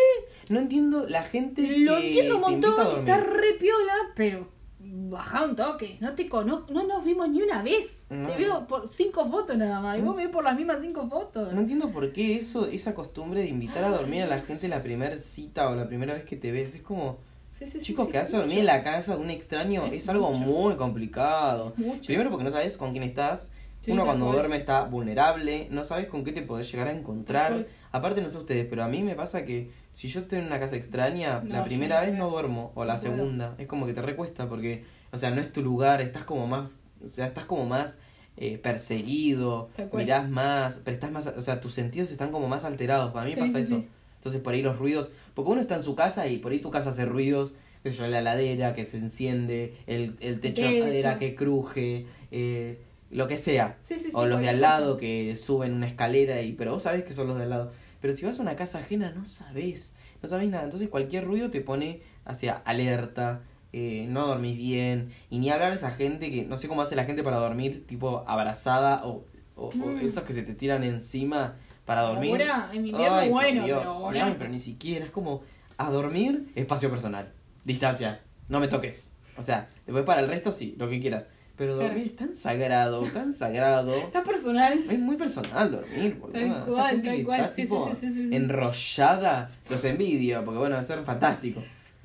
No entiendo la gente lo que entiendo un montón, está re piola, pero baja un toque. No te conozco, no nos vimos ni una vez. No. Te veo por cinco fotos nada más. Y vos me ves por las mismas cinco fotos. No entiendo por qué eso, esa costumbre de invitar a dormir a la gente la primera cita o la primera vez que te ves. Es como, Sí, sí, sí, chicos, sí, quedarse dormir en la casa de un extraño Es es algo mucho. muy complicado. Mucho. Primero porque no sabes con quién estás. Uno cuando cual. duerme está vulnerable, no sabes con qué te podés llegar a encontrar. Aparte no sé ustedes, pero a mí me pasa que si yo estoy en una casa extraña, No, la primera no vez no duermo, o la No puedo. segunda, es como que te recuesta porque, o sea, no es tu lugar, estás como más, o sea, estás como más eh, perseguido, mirás más, prestás más, o sea, tus sentidos están como más alterados, para mí pasa eso. Entonces por ahí los ruidos, porque uno está en su casa y por ahí tu casa hace ruidos, yo, la heladera que se enciende, el, el techo de madera que cruje, eh, lo que sea. Sí, sí, sí, o los de al cosa. lado que suben una escalera y pero vos sabés que son los de al lado. Pero si vas a una casa ajena no sabés, no sabés nada. Entonces cualquier ruido te pone hacia alerta, eh, no dormís bien. Y ni hablar de esa gente que no sé cómo hace la gente para dormir, tipo abrazada o, o, o Mm. esos que se te tiran encima para dormir. Ahora, en invierno, Ay, bueno, Dios. pero ahora. Ay, pero ni siquiera, es como a dormir, espacio personal, distancia, no me toques. O sea, después para el resto sí, lo que quieras. Pero Claro. dormir es tan sagrado, tan sagrado. Está personal. Es muy personal dormir, boludo. Tal cual, tal cual, sí, sí, sí, sí, enrollada, los envidio, porque bueno, ser fantástico.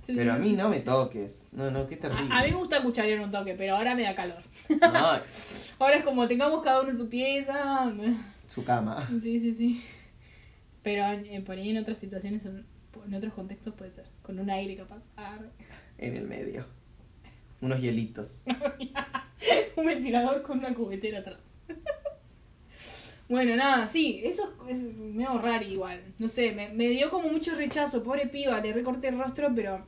Sí, pero sí, a mí sí, no me toques. No, no, qué terrible. A, a mí me gusta cucharear un toque, pero ahora me da calor. Ay, Ahora es como tengamos cada uno en su pieza. Su cama. Sí, sí, sí. Pero eh, por ahí en otras situaciones, en, en otros contextos puede ser. Con un aire capaz. Arre. En el medio. Unos hielitos. un ventilador con una cubetera atrás. bueno, nada, sí, eso es, es medio raro igual. No sé, me, me dio como mucho rechazo. Pobre piba, le recorté el rostro, pero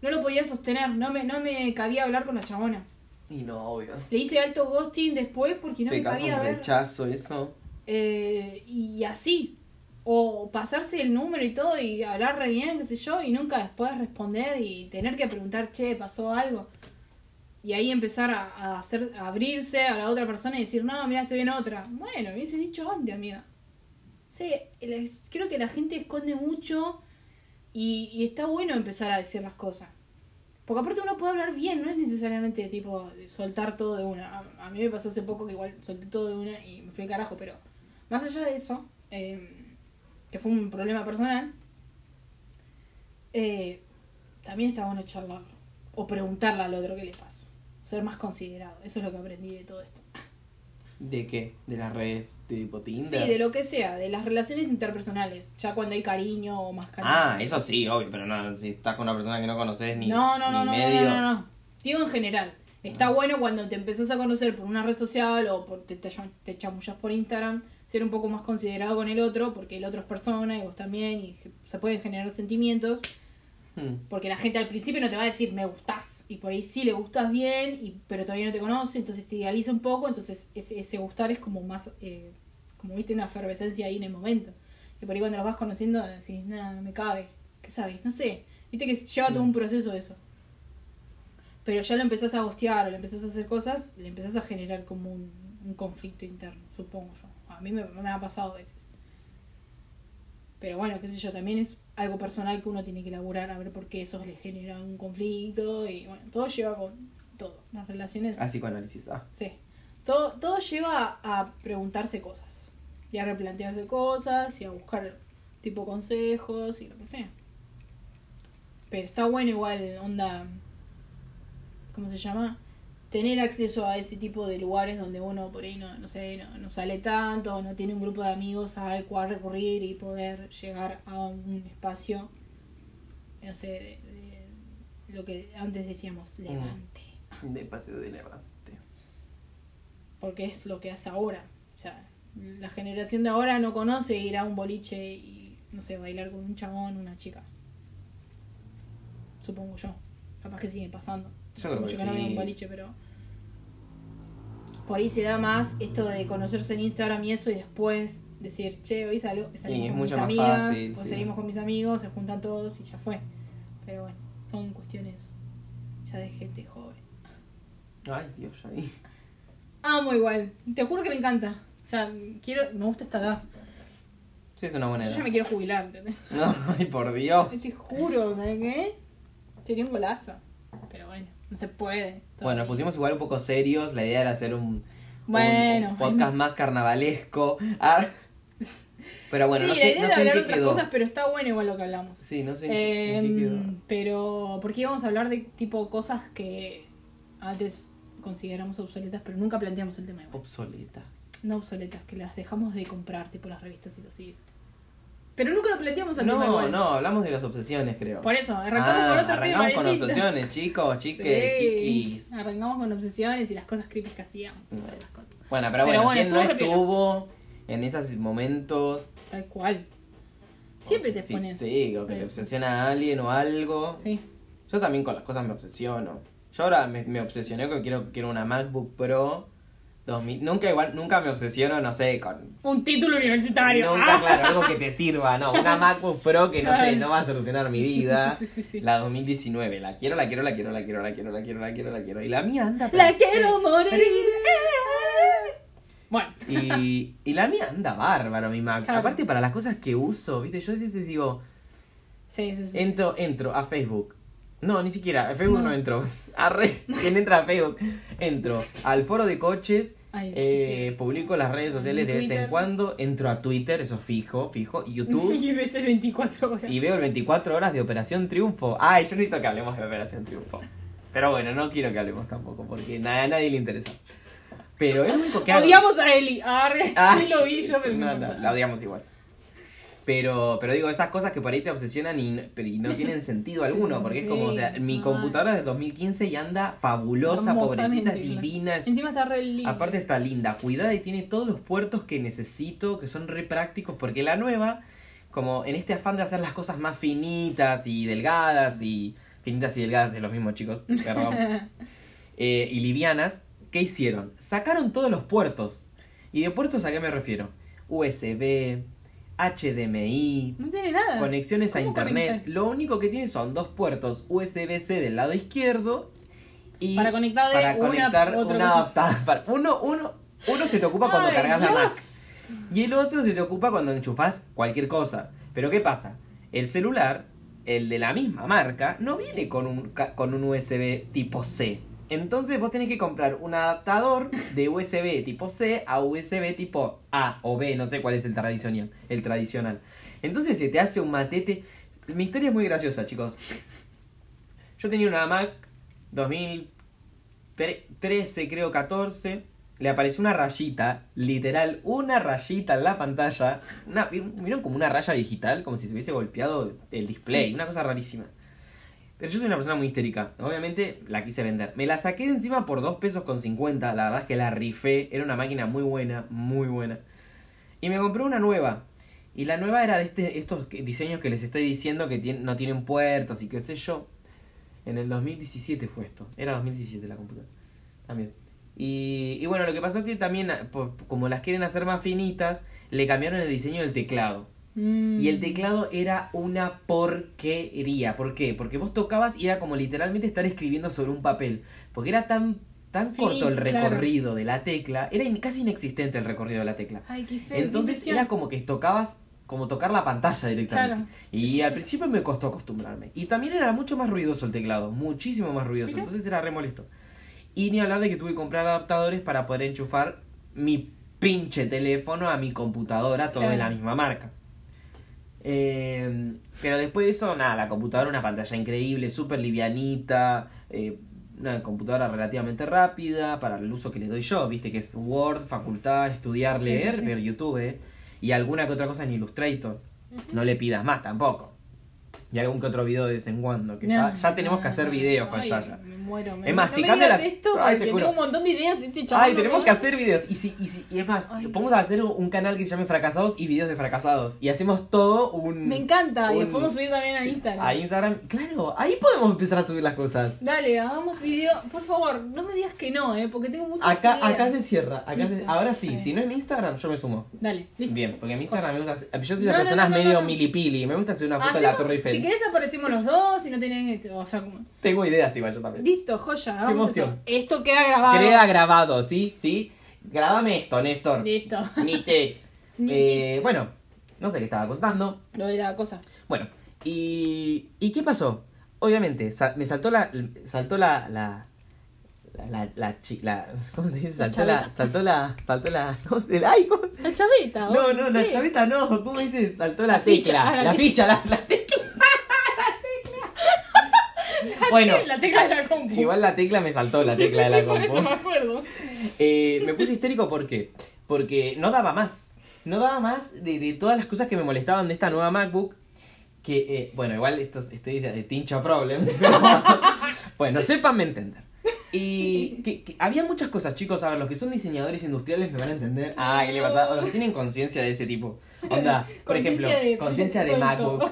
no lo podía sostener. No me, no me cabía hablar con la chabona. Y no, obvio. Le hice alto ghosting después porque no Te me cabía un ver. rechazo, eso. Eh, y así. O pasarse el número y todo y hablar re bien, qué sé yo, y nunca después responder y tener que preguntar, che, pasó algo. Y ahí empezar a, hacer, a abrirse a la otra persona y decir, no, mira, estoy en otra. Bueno, me hubiese dicho antes, amiga. Sí, la- creo que la gente esconde mucho y, está bueno empezar a decir las cosas. Porque aparte uno puede hablar bien, no es necesariamente tipo soltar todo de una. A, mí me pasó hace poco que igual solté todo de una y me fui carajo, pero más allá de eso, eh, que fue un problema personal, eh, también está bueno charlarlo. O preguntarle al otro qué le pasó. Ser más considerado. Eso es lo que aprendí de todo esto. ¿De qué? ¿De las redes de tipo Tinder? Sí, de lo que sea, de las relaciones interpersonales. Ya cuando hay cariño o más cariño. Ah, eso sí, obvio, pero no, si estás con una persona que no conoces ni, no, no, no, ni no, medio. no, no, no. Digo en general. Está bueno cuando te empezás a conocer por una red social o por te, te, te chamullas por Instagram, ser un poco más considerado con el otro, porque el otro es persona y vos también, y se pueden generar sentimientos. Hmm. Porque la gente al principio no te va a decir me gustás. Y por ahí sí le gustas bien, y, pero todavía no te conoce, entonces te idealiza un poco. Entonces ese, ese gustar es como más, eh, como viste, una efervescencia ahí en el momento. Y por ahí cuando los vas conociendo decís, nada, me cabe. ¿Qué sabes? No sé. Viste que lleva todo un proceso eso. Pero ya lo empezás a gostear o le empezás a hacer cosas, le empezás a generar como un, un conflicto interno, supongo yo. A mí me, me ha pasado a veces. Pero bueno, qué sé yo, también es algo personal que uno tiene que elaborar a ver por qué eso le genera un conflicto y bueno, todo lleva con todo. Las relaciones, Ah, psicoanálisis, ah. sí. Todo, todo lleva a, a preguntarse cosas y a replantearse cosas y a buscar tipo consejos y lo que sea. Pero está bueno igual, onda, ¿cómo se llama? Tener acceso a ese tipo de lugares donde uno por ahí no, no sé, no, no sale tanto, no tiene un grupo de amigos al cual recurrir y poder llegar a un espacio, no sé, de, de lo que antes decíamos, levante. De paseo de levante. Porque es lo que hace ahora. O sea, la generación de ahora no conoce ir a un boliche y, no sé, bailar con un chabón, una chica. Supongo yo. Capaz que sigue pasando. Yo Hace mucho que no voy a sí. un boliche, pero. Por ahí se da más esto de conocerse en Instagram y eso y después decir, che, hoy salgo, salimos con mis amigas, fácil, o sí. salimos con mis amigos, se juntan todos y ya fue. Pero bueno, son cuestiones ya de gente joven. Ay, Dios, ahí. Amo igual, te juro que me encanta. O sea, quiero, me gusta esta edad. Sí, es una buena Yo edad. ya me quiero jubilar, ¿entendés? No, ay, por Dios. Te juro, ¿sabes qué? Sería un golazo. Pero bueno, no se puede. Bueno, nos pusimos igual un poco serios. La idea era hacer un, Bueno. un podcast más carnavalesco. Ah. Pero bueno, sí, no la sé, idea no de sé en hablar de otras quedó. cosas, pero está bueno igual lo que hablamos. Sí, no sé qué- en qué Eh, quedó. pero, porque íbamos a hablar de tipo cosas que antes consideramos obsoletas, pero nunca planteamos el tema igual. Obsoleta. No obsoletas, que las dejamos de comprar, tipo las revistas y los CDs. Pero nunca lo planteamos tema No, igual. no, hablamos de las obsesiones, creo. Por eso, arrancamos Ah, con otro tema. arrancamos con distinto. obsesiones, chicos, chiques, Sí, chiquis. Arrancamos con obsesiones y las cosas creepy que hacíamos y todas esas cosas. Bueno, pero Pero bueno, bueno, ¿quién no estuvo en esos momentos? Tal cual. Siempre te Sí, pones. Sí, o que te obsesiona a alguien o algo. Sí. Yo también con las cosas me obsesiono. Yo ahora me, me obsesioné con que quiero, quiero una MacBook Pro 2000. Nunca igual, nunca me obsesiono, no sé, con... Un título universitario. Nunca, ¡Ah! claro, algo que te sirva, no. Una MacBook Pro que no sé, no va a solucionar mi vida. sí, sí, sí. La 2019, la quiero, la quiero, la quiero, la quiero, la quiero, la quiero, la quiero, la quiero. Y la mía anda... La quiero morir. Bueno, Y, y la mía anda bárbaro, mi Mac. Claro. Aparte para las cosas que uso, viste, yo a veces digo, sí, sí, sí. entro, entro a Facebook. No, ni siquiera, a Facebook no, No. entro. Arre, ¿quién entra a Facebook? Entro al foro de coches, Ay, eh, publico las redes sociales de vez en cuando, entro a Twitter, eso fijo, fijo, YouTube. Y ves el 24 horas. y veo el 24 horas de Operación Triunfo. Ay, yo necesito que hablemos de Operación Triunfo. Pero bueno, no quiero que hablemos tampoco, porque na- a nadie le interesa. Pero es lo único que hago. Odiamos a Eli. Arre. Ay, lo vi yo, pero no, no, la odiamos igual. Pero, pero digo, esas cosas que por ahí te obsesionan y, no- pero y no tienen sentido alguno, porque es como, o sea, mi computadora es del 2015 y anda fabulosa, pobrecita, divina. es- Encima está re linda. aparte está linda, cuidada y tiene todos los puertos que necesito, que son re prácticos, porque la nueva, como en este afán de hacer las cosas más finitas y delgadas y... Finitas y delgadas es lo mismo, chicos, perdón. eh, y livianas, ¿qué hicieron? Sacaron todos los puertos. ¿Y de puertos a qué me refiero? USB, HDMI, No tiene nada. conexiones a ¿Cómo internet. conectar? Lo único que tiene son dos puertos USB-C del lado izquierdo y Para conectar de para una- conectar adaptador. Uno, uno, uno se te ocupa cuando Ay, cargas la Mac Dios. y el otro se te ocupa cuando enchufas cualquier cosa. Pero ¿qué pasa? El celular, el de la misma marca, no viene con un, con un USB tipo C. Entonces vos tenés que comprar un adaptador de USB tipo C a USB tipo A o B, no sé cuál es el tradicional. El tradicional. Entonces se te hace un matete. Mi historia es muy graciosa, chicos. Yo tenía una Mac 2013, creo 14. Le apareció una rayita, literal, una rayita en la pantalla. Una, ¿Vieron como una raya digital? Como si se hubiese golpeado el display. Sí. Una cosa rarísima. Yo soy una persona muy histérica. Obviamente la quise vender. Me la saqué de encima por 2 pesos con 50. La verdad es que la rifé. Era una máquina muy buena, muy buena. Y me compré una nueva. Y la nueva era de este, estos diseños que les estoy diciendo que no tienen puertos y qué sé yo. En el 2017 fue esto. Era 2017 la computadora. También. Y, y bueno, lo que pasó es que también, po- como las quieren hacer más finitas, le cambiaron el diseño del teclado. Mm. Y el teclado era una porquería. ¿Por qué? Porque vos tocabas y era como literalmente estar escribiendo sobre un papel. Porque era tan, tan corto el claro. recorrido de la tecla. Era in- casi inexistente el recorrido de la tecla. Ay, qué feo. Entonces qué era como que tocabas, como tocar la pantalla directamente. Claro. Y al principio me costó acostumbrarme. Y también era mucho más ruidoso el teclado, muchísimo más ruidoso. Entonces era re molesto. Y ni hablar de que tuve que comprar adaptadores para poder enchufar mi pinche teléfono a mi computadora, todo de la misma marca. Eh, pero después de eso, nada, la computadora una pantalla increíble, súper livianita, eh, una computadora relativamente rápida para el uso que le doy yo, viste que es Word, facultad, estudiar, sí, leer, sí. ver YouTube eh, y alguna que otra cosa en Illustrator. No le pidas más tampoco. Y algún que otro video de vez en cuando, que ya, No, ya tenemos que no, hacer no. videos con Ay, Yaya. Muero, me Es más, no si me cambia digas la- esto Ay, porque tengo un montón de ideas este chaval. Ay, tenemos que hacer videos. Y, si, y, si- y es más, Ay, a hacer un canal que se llame Fracasados y videos de fracasados. Y hacemos todo un. Me encanta, y lo podemos subir también a Instagram. A Instagram. Claro, ahí podemos empezar a subir las cosas. Dale, hagamos video. Por favor, no me digas que no, eh, porque tengo muchas Acá, ideas. acá se cierra. Acá se- ahora sí, si no es mi Instagram, yo me sumo. Dale, listo. Bien, porque en Instagram me gusta. Yo soy una No, no, persona no, no, medio milipili. Me gusta hacer una foto de la Torre Eiffel. Si querés aparecemos los dos, si no tenés... O sea, como... Tengo ideas igual yo también. Listo, joya. hagamos emoción. Esto queda grabado. Queda grabado, ¿sí? ¿Sí? Grabame esto, Néstor. Listo. Ni te. Ni Eh, bueno, no sé qué estaba contando. Lo de la cosa. Bueno, ¿y, ¿y qué pasó? Obviamente, me saltó la. Saltó la. la la, la, ¿Cómo se dice? Saltó la, saltó la, saltó la, ¿cómo se ay, ¿cómo? La chaveta. No, ¿o no, la qué? chaveta no, ¿cómo dice? Saltó la, tecla, ah, la ficha, la, la tecla. Bueno, la tecla de la compu. igual la tecla me saltó la Sí, tecla sí, de la por eso compu. me acuerdo. Eh, me puse histérico ¿por qué? Porque no daba más. No daba más de, de todas las cosas que me molestaban de esta nueva MacBook. Que, eh, bueno, igual esto, estoy de tincho problems. Pero, bueno, sépanme entender. Y que, que había muchas cosas, chicos. A ver, los que son diseñadores industriales me van a entender. Ah, ¿qué le pasa? O los que tienen conciencia de ese tipo. Onda, por ejemplo, Conciencia de- de. MacBook.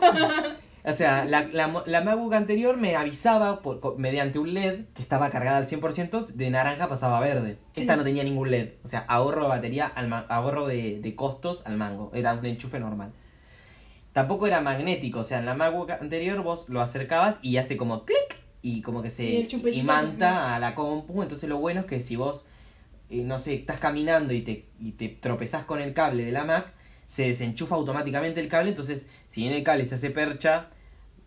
O sea, la, la, la MacBook anterior me avisaba por, mediante un LED que estaba cargada al 100%, de naranja pasaba a verde. Sí. Esta no tenía ningún LED. O sea, ahorro de batería, al ahorro de, de costos al mango. Era un enchufe normal. Tampoco era magnético. O sea, en la MacBook anterior vos lo acercabas y hace como clic y como que se imanta a la compu. Entonces lo bueno es que si vos, eh, no sé, estás caminando y te, y te tropezás con el cable de la Mac, se desenchufa automáticamente el cable. Entonces, si bien el cable se hace percha,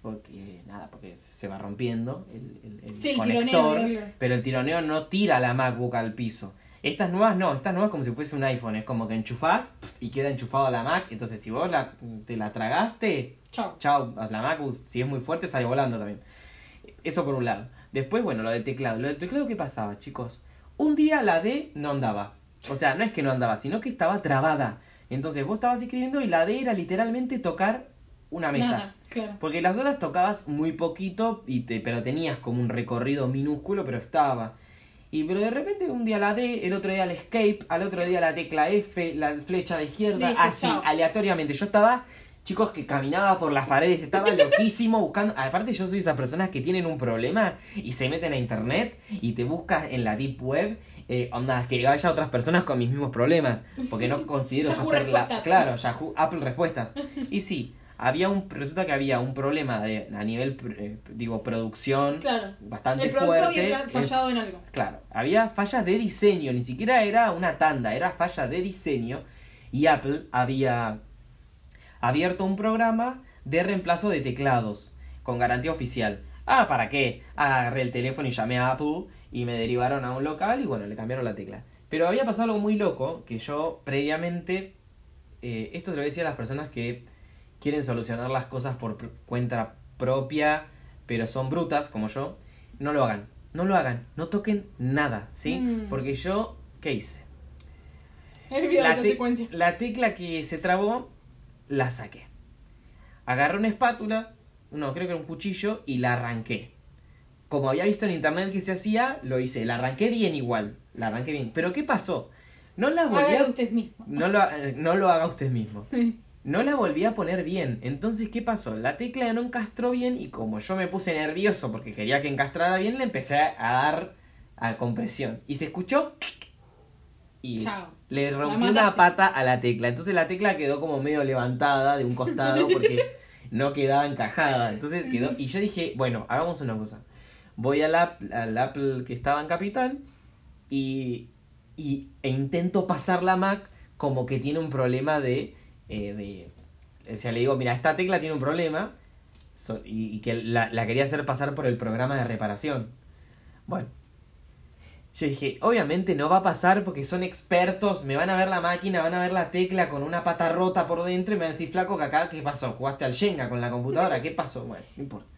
porque nada, porque se va rompiendo el, el- el Sí, el conector, tironeo, pero el tironeo no tira la MacBook al piso. Estas nuevas no, estas nuevas como si fuese un iPhone, es como que enchufás y queda enchufado a la Mac, entonces si vos la, te la tragaste, Chao. chao, la MacBook, si es muy fuerte sale volando también. Eso por un lado. Después, bueno, lo del teclado. Lo del teclado, ¿qué pasaba, chicos? Un día la D no andaba. O sea, no es que no andaba, sino que estaba trabada. Entonces vos estabas escribiendo y la D era literalmente tocar una mesa. Nada, claro. Porque las otras tocabas muy poquito, y te, pero tenías como un recorrido minúsculo, pero estaba. Y pero de repente un día la D, el otro día la escape, al otro día la tecla F, la flecha la izquierda, Listo, así, chao. aleatoriamente. Yo estaba, chicos, que caminaba por las paredes, estaba loquísimo buscando. Aparte, yo soy esas personas que tienen un problema y se meten a internet y te buscas en la deep web. Eh, onda, que haya otras personas con mis mismos problemas. Porque no considero yo ser la. Claro, Yahoo, Apple Respuestas. Y sí, había un. Resulta que había un problema de, a nivel, eh, digo, producción Claro. bastante El producto fuerte. había fallado en algo. Claro, había fallas de diseño, ni siquiera era una tanda, era falla de diseño. Y Apple había abierto un programa de reemplazo de teclados con garantía oficial. Ah, ¿para qué? Agarré el teléfono y llamé a Apple y me derivaron a un local y bueno, le cambiaron la tecla. Pero había pasado algo muy loco que yo previamente, eh, esto te lo voy a las personas que quieren solucionar las cosas por cuenta propia, pero son brutas como yo, no lo hagan. No lo hagan, no toquen nada, ¿sí? Mm. Porque yo, ¿qué hice? La, te- secuencia. la tecla que se trabó, la saqué. Agarré una espátula, no, creo que era un cuchillo, y la arranqué. Como había visto en internet que se hacía, lo hice. La arranqué bien igual. La arranqué bien. Pero ¿qué pasó? No la volví a... usted mismo. No lo, ha- no lo haga usted mismo. No la volví a poner bien. Entonces, ¿qué pasó? La tecla no encastró bien y como yo me puse nervioso porque quería que encastrara bien, le empecé a dar a compresión. Y se escuchó... Y Chao. le rompí una pata a la tecla. Entonces la tecla quedó como medio levantada de un costado porque no quedaba encajada. Entonces quedó... Y yo dije, bueno, hagamos una cosa. Voy al Apple, al Apple que estaba en Capital y, y, e intento pasar la Mac como que tiene un problema de, eh, de o sea le digo mira esta tecla tiene un problema y que la, la quería hacer pasar por el programa de reparación bueno yo dije obviamente no va a pasar porque son expertos me van a ver la máquina van a ver la tecla con una pata rota por dentro y me van a decir flaco que acá qué pasó jugaste al Shenga con la computadora qué pasó bueno no importa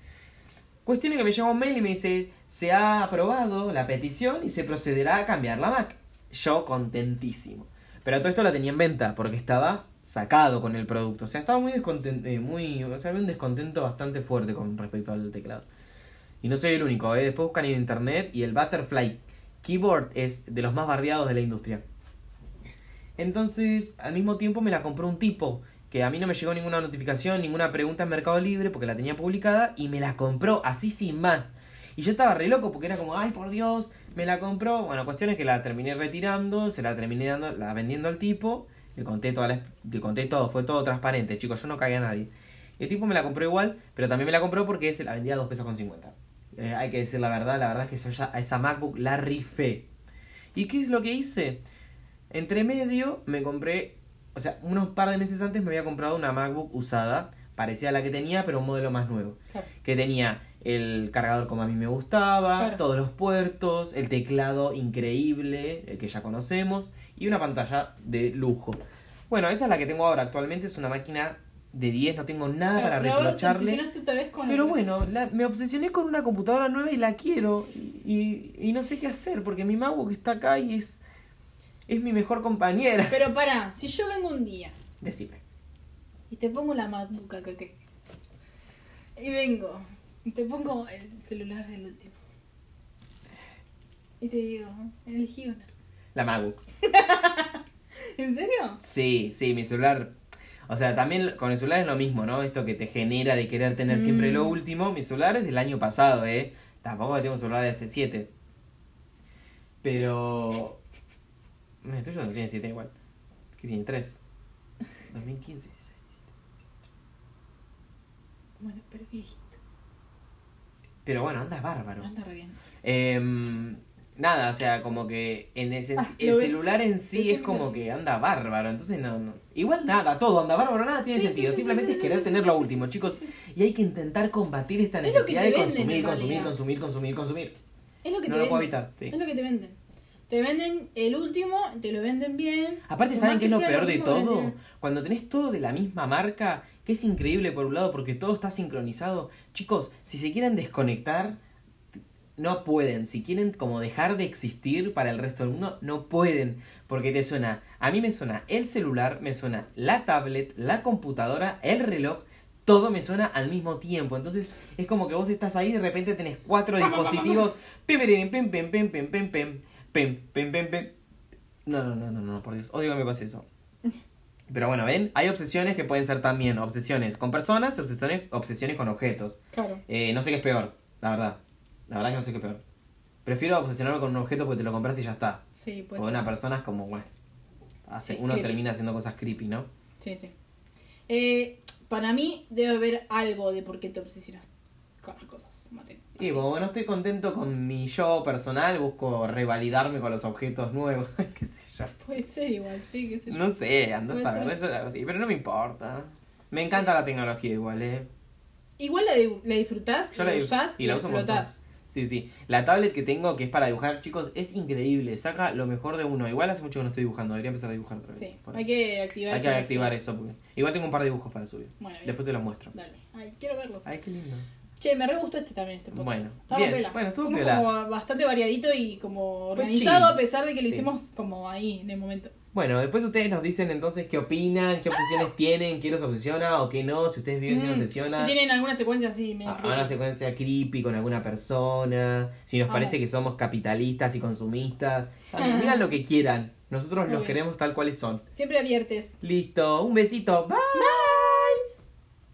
Cuestión es que me llega un mail y me dice, se ha aprobado la petición y se procederá a cambiar la Mac. Yo contentísimo. Pero todo esto la tenía en venta porque estaba sacado con el producto. O sea, estaba muy descontento, muy, o sea, había un descontento bastante fuerte con respecto al teclado. Y no soy el único, ¿eh? después buscan en internet y el Butterfly Keyboard es de los más bardeados de la industria. Entonces, al mismo tiempo me la compró un tipo que a mí no me llegó ninguna notificación, ninguna pregunta en Mercado Libre porque la tenía publicada y me la compró así sin más. Y yo estaba re loco porque era como, ay por Dios, me la compró. Bueno, cuestión es que la terminé retirando, se la terminé dando, la vendiendo al tipo, le conté, toda la- le conté todo, fue todo transparente, chicos, yo no cagué a nadie. El tipo me la compró igual, pero también me la compró porque se la vendía a 2 pesos con 50. Eh, hay que decir la verdad, la verdad es que a esa MacBook la rifé. ¿Y qué es lo que hice? Entre medio me compré, o sea, unos par de meses antes me había comprado una MacBook usada, parecida a la que tenía, pero un modelo más nuevo. Claro. Que tenía el cargador como a mí me gustaba, Claro. todos los puertos, el teclado increíble, el que ya conocemos, y una pantalla de lujo. Bueno, esa es la que tengo ahora actualmente, es una máquina de 10, no tengo nada Pero- para pero te tal vez con Pero el- bueno, la- me obsesioné con una computadora nueva y la quiero. Y, y- y no sé qué hacer, porque mi MacBook está acá y es, es mi mejor compañera. Pero pará, si yo vengo un día Decime. y te pongo la MacBook acá que... Y vengo y te pongo el celular del último. Y te digo, elegí una. La MacBook. ¿En serio? Sí, sí, mi celular. O sea, también con el celular es lo mismo, ¿no? Esto que te genera de querer tener siempre lo Mm. último. Mi celular es del año pasado, ¿eh? Tampoco tengo un celular de hace 7. Pero. No, el tuyo no tiene 7 igual. Que tiene 3. 2015. Bueno, pero viejito. Pero bueno, anda bárbaro. Anda re bien. Em, nada, o sea, como que en ese, Ah, el celular en sí es como que anda bárbaro, entonces no, no. Igual nada, todo anda bárbaro, nada tiene Sí, sentido, sí, sí, simplemente es querer tener lo último, chicos. Y hay que intentar combatir esta necesidad de consumir, consumir, consumir, consumir, consumir. Es lo que No te lo puedo evitar. Es lo que te venden. Te venden el último, te lo venden bien. Aparte, ¿saben qué es lo peor de todo? Cuando tenés todo de la misma marca, que es increíble por un lado porque todo está sincronizado. Chicos, si se quieren desconectar, no pueden. Si quieren como dejar de existir para el resto del mundo, no pueden. Porque te suena, a mí me suena el celular, me suena la tablet, la computadora, el reloj. Todo me suena al mismo tiempo. Entonces es como que vos estás ahí y de repente tenés cuatro dispositivos. Pim, pim, pim, pim, pim, pim, pim, pim, pim, pim, pim, pim. No, no, no, no, no, por Dios. Odio que me pase eso. Pero bueno, ven, hay obsesiones que pueden ser también obsesiones con personas y obsesiones, obsesiones con objetos. Claro. Eh, no sé qué es peor, la verdad. La verdad que no sé qué es peor. Prefiero obsesionarme con un objeto porque te lo compras y ya está. Sí, pues. Con una persona es como, bueno, hace, Sí, uno creepy. termina haciendo cosas creepy, ¿no? Sí, sí. Eh, para mí debe haber algo de por qué te obsesionas con las cosas, Mateo. Y como no estoy contento con mi yo personal, busco revalidarme con los objetos nuevos. qué sé yo. Puede ser igual, sí, qué sé yo. No sé, ando a eso es algo así, pero no me importa. Me encanta la tecnología igual, eh. Igual la, la disfrutás, Yo la, usás y la uso explotás. Sí, sí. La tablet que tengo, que es para dibujar, chicos, es increíble. Saca lo mejor de uno. Igual hace mucho que no estoy dibujando. Debería empezar a dibujar otra vez. Sí, Por- hay que activar Hay que activar eso. Porque... Igual tengo un par de dibujos para subir. Bueno. Después te los muestro. Dale. Ay, quiero verlos. Ay, qué lindo. Che, me re gustó este también, este podcast. Bueno, Estaba bien. piola. Bueno, estuvo Fuimos piola. como bastante variadito y como Fue organizado chill. a pesar de que lo Sí. hicimos como ahí en el momento. Bueno, después ustedes nos dicen entonces qué opinan, qué obsesiones tienen, qué los obsesiona o qué no. Si ustedes viven sin Mm, obsesiona. Si tienen alguna secuencia así, medio a- a creepy. una secuencia creepy con alguna persona, si nos parece que somos capitalistas y consumistas, También digan lo que quieran, nosotros los queremos tal cuales son. Siempre abiertes. Listo, un besito, bye.